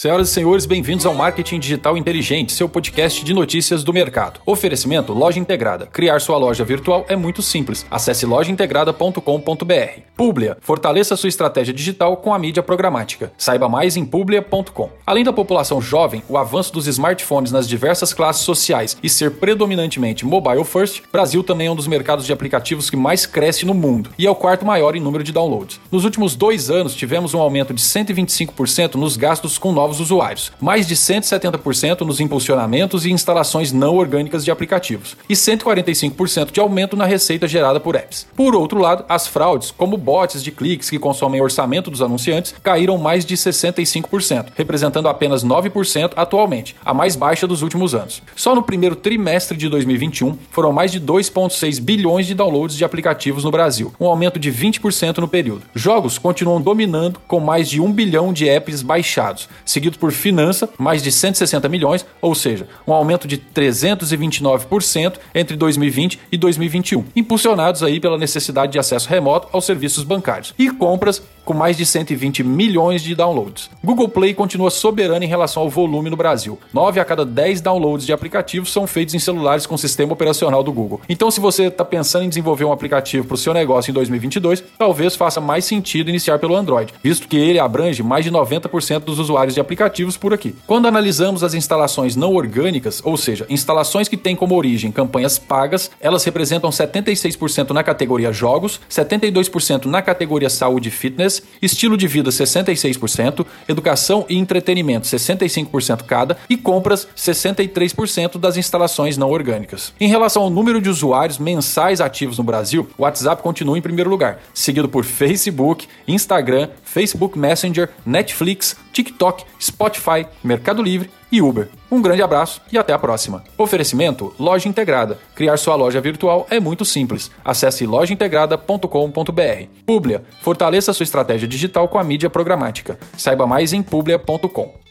Senhoras e senhores, bem-vindos ao Marketing Digital Inteligente, seu podcast de notícias do mercado. Oferecimento Loja Integrada. Criar sua loja virtual é muito simples. Acesse lojaintegrada.com.br. Publia. Fortaleça sua estratégia digital com a mídia programática. Saiba mais em publia.com. Além da população jovem, o avanço dos smartphones nas diversas classes sociais e ser predominantemente mobile first, Brasil também é um dos mercados de aplicativos que mais cresce no mundo e é o quarto maior em número de downloads. Nos últimos dois anos, tivemos um aumento de 125% nos gastos com novos novos usuários, mais de 170% nos impulsionamentos e instalações não orgânicas de aplicativos, e 145% de aumento na receita gerada por apps. Por outro lado, as fraudes, como bots de cliques que consomem orçamento dos anunciantes, caíram mais de 65%, representando apenas 9% atualmente, a mais baixa dos últimos anos. Só no primeiro trimestre de 2021 foram mais de 2,6 bilhões de downloads de aplicativos no Brasil, um aumento de 20% no período. Jogos continuam dominando com mais de 1 bilhão de apps baixados, seguido por Finança, mais de 160 milhões, ou seja, um aumento de 329% entre 2020 e 2021, impulsionados aí pela necessidade de acesso remoto aos serviços bancários. E compras com mais de 120 milhões de downloads. Google Play continua soberano em relação ao volume no Brasil. 9 a cada 10 downloads de aplicativos são feitos em celulares com sistema operacional do Google. Então, se você está pensando em desenvolver um aplicativo para o seu negócio em 2022, talvez faça mais sentido iniciar pelo Android, visto que ele abrange mais de 90% dos usuários de aplicativos por aqui. Quando analisamos as instalações não orgânicas, ou seja, instalações que têm como origem campanhas pagas, elas representam 76% na categoria jogos, 72% na categoria saúde e fitness, estilo de vida 66%, educação e entretenimento 65% cada e compras 63% das instalações não orgânicas. Em relação ao número de usuários mensais ativos no Brasil, o WhatsApp continua em primeiro lugar, seguido por Facebook, Instagram, Facebook Messenger, Netflix, TikTok, Spotify, Mercado Livre e Uber. Um grande abraço e até a próxima. Oferecimento Loja Integrada. Criar sua loja virtual é muito simples. Acesse lojaintegrada.com.br. Publia. Fortaleça sua estratégia digital com a mídia programática. Saiba mais em publia.com.